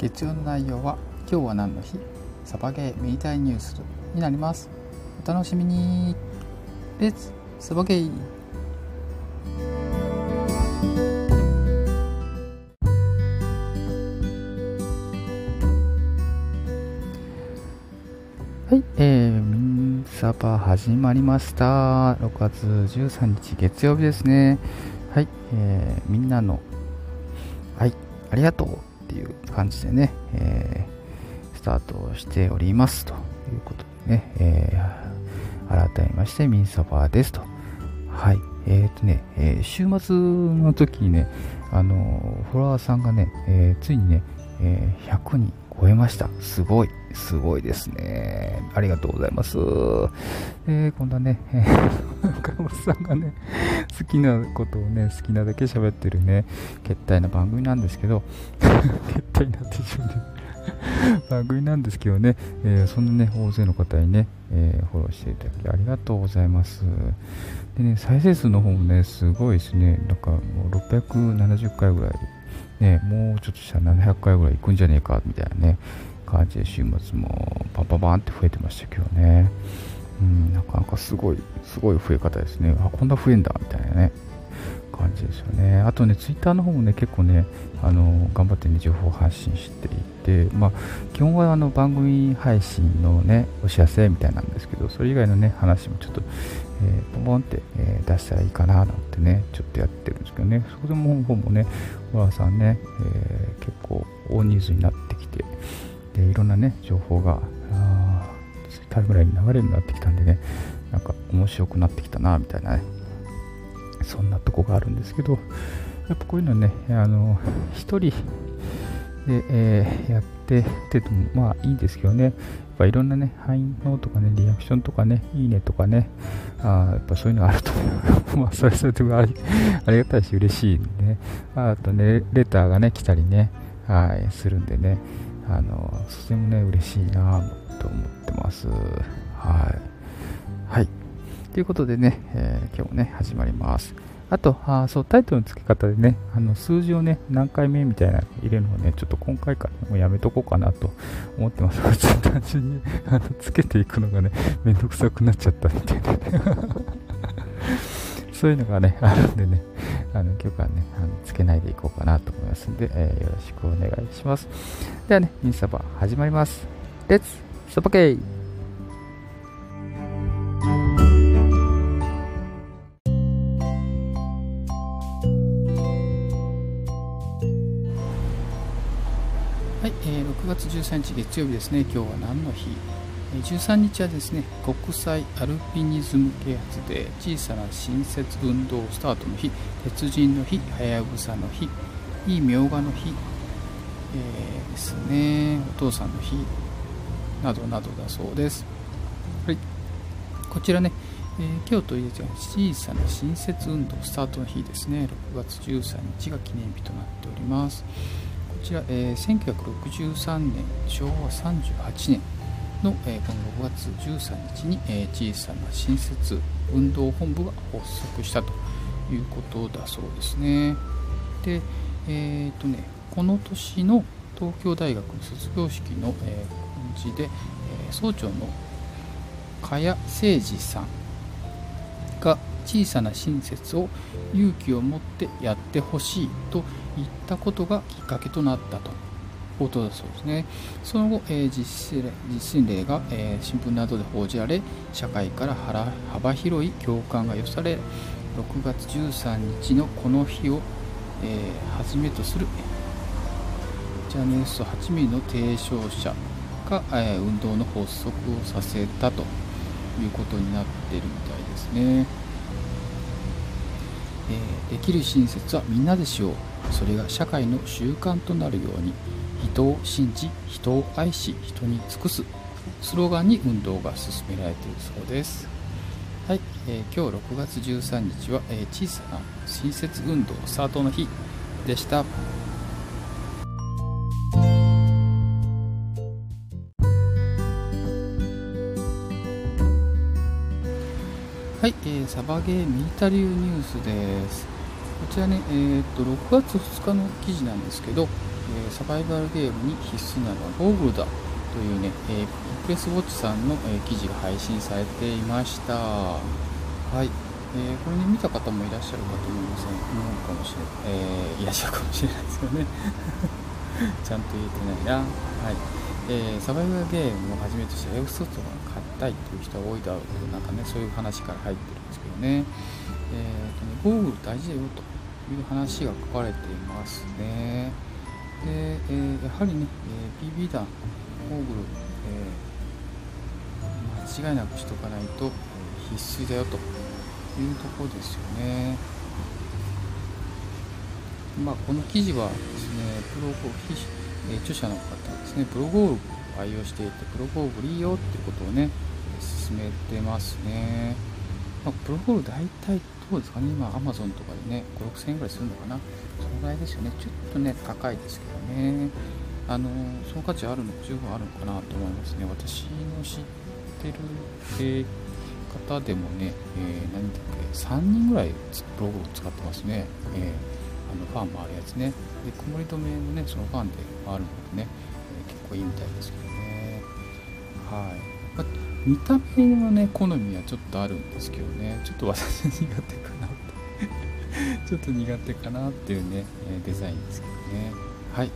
月曜の内容は今日は何の日？サバゲーミリタリーニュースになります。お楽しみに。レッツサバゲーはい、えー、ミンサバ始まりました。6月13日月曜日ですね。はい、えー、みんなの、はい、ありがとうっていう感じでね、えー、スタートしておりますということでね、えー、改めましてミンサバですと。はい、えっ、ー、とね、えー、週末の時にね、あのフォロワーさんがね、えー、ついにね、えー、100人超えました。すごい。すごいですね。ありがとうございます。えー、今度はね、岡本さんがね、好きなことをね、好きなだけ喋ってるね、決体な番組なんですけど、決体なって自分で番組なんですけどね、えー、そんなね、大勢の方にね、えー、フォローしていただきありがとうございます。でね、再生数の方もね、すごいですね、なんかもう670回ぐらいね、もうちょっとしたら700回ぐらい行くんじゃねえかみたいなね、感じで週末もパンパンパンって増えてましたけどね。うん、なかなかすごい、すごい増え方ですね。あ、こんな増えんだみたいなね、感じですよね。あとね、ツイッターの方もね、結構ね、あの、頑張ってね、情報発信していて、まあ、基本はあの番組配信のね、お知らせみたいなんですけど、それ以外のね、話もちょっと、えー、ポンポンって、えー、出したらいいかななんてね、ちょっとやってるんですけどね、そこでも本もね、さんね、えー、結構大人数になってきて、でいろんなね、情報が、ツイッターぐらいに流れるようになってきたんでね、なんか面白くなってきたな、みたいなね、そんなとこがあるんですけど、やっぱこういうのね、あの、1人で、えー、やっててもまあいいんですけどね、やっぱいろんなね、反応とかね、リアクションとかね、いいねとかね、あやっぱそういうのがあると、まあそれそれであり ありがたいし嬉しいんでね、あとね、レターがね、来たりね、はい、するんでね、あの、とてもね、嬉しいなと思ってます。はい。はい。ということでね、えー、今日もね、始まります。あと、あそう、タイトルの付け方でね、あの数字をね、何回目みたいな入れるのをね、ちょっと今回からもうやめとこうかなと思ってます。ちょっと単純にあのつけていくのがね、めんどくさくなっちゃったみたいな、そういうのがね、あるんでね、あの今日からね、あのつけないでいこうかなと思いますんで、えー、よろしくお願いします。ではね、インスタバ始まります。レッツサバケイ13日月曜日ですね、今日は何の日 ?13 日はですね、国際アルピニズム啓発デー、小さな新設運動スタートの日、鉄人の日、はやぶさの日、いいみょうがの日、えー、ですね、お父さんの日、などなどだそうです。はい、こちらね、えー、今日と入れては小さな新設運動スタートの日ですね、6月13日が記念日となっております。ちら、えー、1963年昭和38年の、えー、この6月13日に、えー、小さな新設運動本部が発足したということだそうですね。で、えーとね、この年の東京大学の卒業式の、えー、感じで、えー、総長の茅誠二さんが小さな親切を勇気を持ってやってほしいと言ったことがきっかけとなったとことだそうですね。その後、えー、実例実例が、えー、新聞などで報じられ、社会から幅広い共感が寄せられ、6月13日のこの日を、えー、はじめとするジャネス8ミリの提唱者が、えー、運動の発足をさせたということになっているみたいですね。できる親切はみんなでしよう。それが社会の習慣となるように人を信じ人を愛し人に尽くす。スローガンに運動が進められているそうです。はい、えー、今日6月13日は、えー、小さな親切運動スタートの日でした。はい、えー、サバゲーミリタリーニュースです。こちらね、えー、っと6月2日の記事なんですけど、えサバイバルゲームに必須なのはゴーグルだというね、えー、プレスウォッチさんの、え、記事が配信されていました。はい。えー、これね、見た方もいらっしゃるかと思いますね。思うかもしれない。えー、いらっしゃるかもしれないですよね。ちゃんと言えてないな。はい。えー、サバイバルゲームをはじめとしたエクソフトが買いたいという人が多いだろうと、なんかね、そういう話から入ってるんですけどね。えーとね、ゴーグル大事だよという話が書かれていますね。で、えー、やはりね、えー、PB 弾、ゴーグル、えー、間違いなくしとかないと必須だよというところですよね。まあ、この記事はですね、プロゴ、え、著者の方ですね、プロゴルフを愛用していて、プロゴルフいいよっていうことをね、進めてますね。まあ、プロゴル大体どうですかね、今、アマゾンとかでね、5、6000円ぐらいするのかな。そのぐらいですよね。ちょっとね、高いですけどね。あの、その価値あるの、十分あるのかなと思いますね。私の知ってる、えー、方でもね、えー、何だっけ、3人ぐらいプロゴル使ってますね。えー、あのファンもあるやつね。で、曇り止めもね、そのファンであるのでね、えー、結構いいみたいですけどね。はい。ま見た目のね、好みはちょっとあるんですけどね、ちょっと私苦手かなってちょっと苦手かなっていうね、デザインですけどね。はい。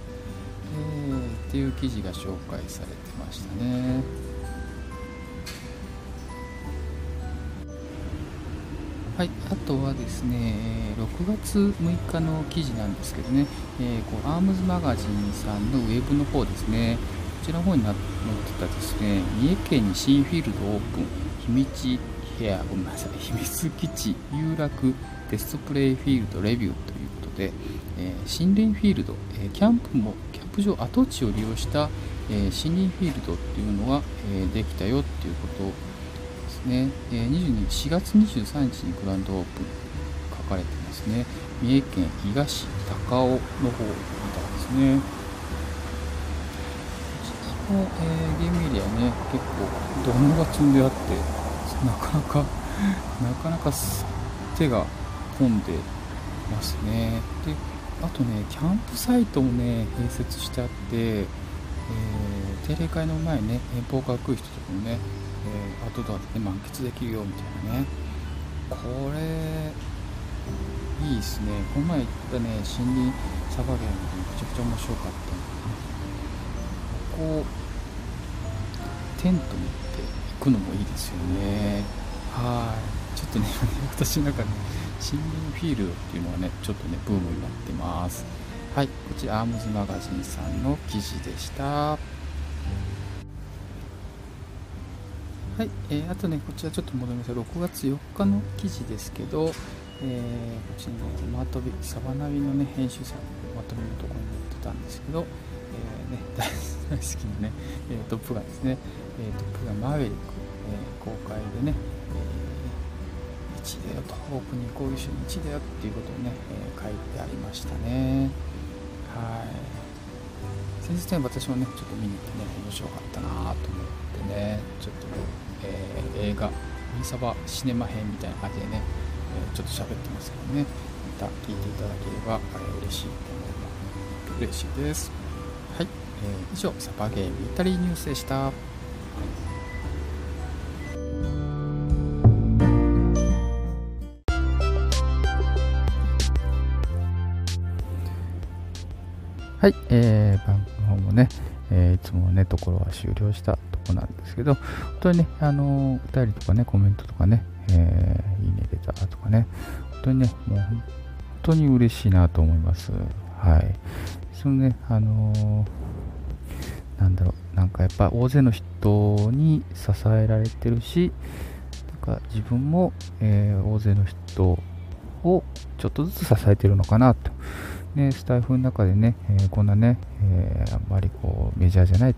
えー、っていう記事が紹介されてましたね。はい、あとはですね、6月6日の記事なんですけどね、えー、こうアームズマガジンさんのウェブの方ですね、ちらの方に載ってたですね、三重県に新フィールドオープン、秘密部屋、ごめんなさい、秘密基地、有楽テストプレイフィールドレビューということで、えー、森林フィールド、えー、キャンプも、キャンプ場跡地を利用した、えー、森林フィールドっていうのが、えできたよっていうことですね。え22 4月23日にグランドオープン書かれてますね。三重県東高尾の方みたいですね。えー、ゲームエリアね結構ドームが積んであってなかなかなかなか手が込んでますね。であとねキャンプサイトもね併設してあって、えー、定例会の前ね遠方から来る人とかもね、えー、アウトドアで、ね、満喫できるよみたいなね。これいいですね。この前行ったね森林サバゲームでめちゃくちゃ面白かった。こうテント持って行くのもいいですよね。はい。ちょっとね 私の中で森林フィールドっていうのはねちょっとねブームになってます。はいこちらアームズマガジンさんの記事でした。はい、えー、あとね、こちらちょっと戻ります6月4日の記事ですけど、えー、こちらのマートビ、サバナビのね、編集者のまとめのところに載ってたんですけど、えー、ね、大好きなね、えー、トップガンですね、えー、トップガンマーヴェリック、えー、公開でね、えー、1だよと、オープニング講義集1だよっていうことをね、えー、書いてありましたね。はい。先日ね、私もね、ちょっと見に行ってね、面白かったなと思ってね、ちょっと、えー、映画、ミサバシネマ編みたいな感じでね、えー、ちょっと喋ってますけどね、また聞いていただければ、えー、嬉しいと思います。嬉しいです。はい、え、以上、サバゲームイタリーニュースでした。はい、えー、番組の方もね、えー、いつもね、ところは終了したとこなんですけど、本当にね、あのー、お便りとかね、コメントとかね、えー、いいね出たとかね、本当にね、もう本当に嬉しいなと思います。はい。そのね、あのー、なんだろう、なんかやっぱ大勢の人に支えられてるし、なんか自分も、えー、大勢の人をちょっとずつ支えてるのかなと。ね、スタイフの中でね、えー、こんなね、えー、あんまりこうメジャーじゃない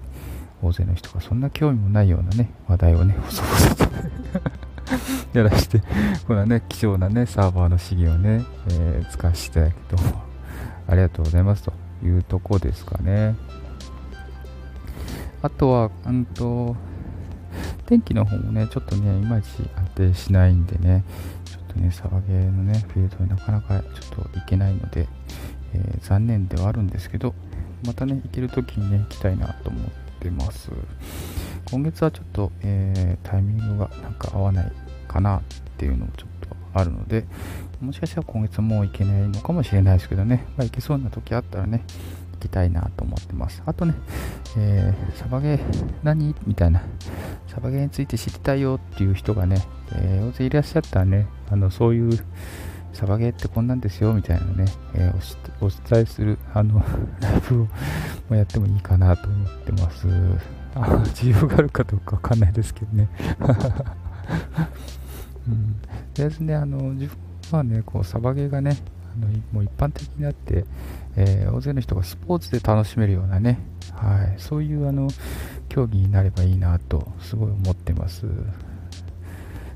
大勢の人がそんな興味もないようなね、話題をね、細々とやらして、こんなね、貴重なね、サーバーの資源をね、えー、使わせていただきどうもありがとうございますと。いうとこですかね。あとは、うんと、天気の方もね、ちょっとね、いまいち安定しないんでね、ちょっとね、サバゲーのね、フィールドになかなかちょっと行けないので、えー、残念ではあるんですけど、またね、行けるときにね、行きたいなと思ってます。今月はちょっと、えー、タイミングがなんか合わないかなっていうのもちょっとあるので、もしかしたら今月もう行けないのかもしれないですけどね、まあ、行けそうな時あったらね、きたいなと思ってます。あとね、えー、サバゲー何？みたいな、サバゲーについて知りたいよっていう人がね、えー、大勢いらっしゃったらね、あのそういうサバゲーってこんなんですよみたいなね、えー、お伝えするあの ライブをやってもいいかなと思ってます。あ需要があるかどうかわかんないですけどね。うん、とりあえずね、あの自分はね、こうサバゲーがね、のもう一般的になって、えー、大勢の人がスポーツで楽しめるようなね、はい、そういうあの競技になればいいなとすごい思ってます。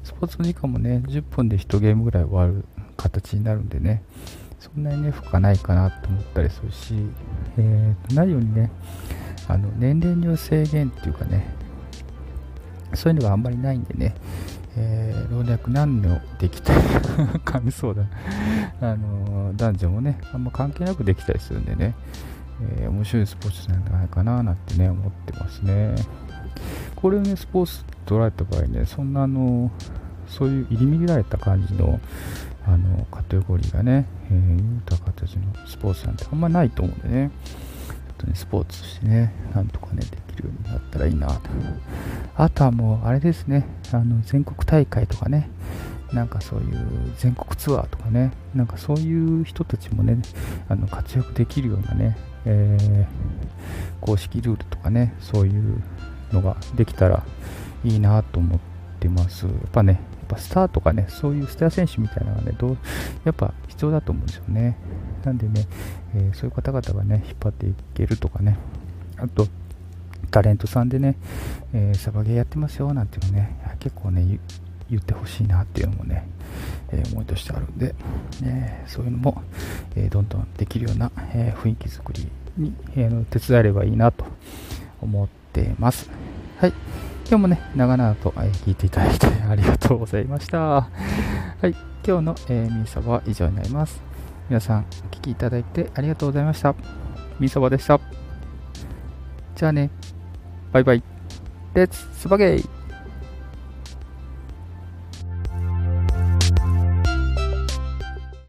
スポーツの時間もね、10分で1ゲームぐらい終わる形になるんでね、そんなにね、負荷ないかなと思ったりするし、えー、何よりね、あの年齢による制限っていうかね、そういうのがあんまりないんでね、えー、老若男女できたり噛みそうだあの男女もね、あんま関係なくできたりするんでね、えー、面白いスポーツなんじゃないかななんてね、思ってますね。これをね、スポーツと捉えた場合ね、そんなあの、そういう入り乱れた感じの、あのカテゴリーがね、えー、言うた形のスポーツなんてあんまないと思うんでね、ちょっとね、スポーツしてね、なんとかね、できるようになったらいいなと。あとはもう、あれですね、あの全国大会とかね、なんかそういう全国ツアーとかね、なんかそういう人たちもね、あの活躍できるようなね、えー、公式ルールとかね、そういうのができたらいいなと思ってます。やっぱねやっ、ぱスターとかね、そういうスター選手みたいなのがね、どうやっぱ必要だと思うんですよね。なんでね、えー、そういう方々がね、引っ張っていけるとかね、あと、タレントさんでね、えー、サバゲーやってますよなんていうのね、結構ね、言ってほしいなっていうのもね、えー、思いとしてあるんで、えそういうのも、えどんどんできるような、え雰囲気作りに、え手伝えればいいなと思ってます。はい。今日もね、長々と、え聞いていただいて ありがとうございました。はい、今日の、えー、ミーサバは以上になります。皆さん、お聴きいただいてありがとうございました。ミーサバでした。じゃあね、バイバイ。レッツスパゲイ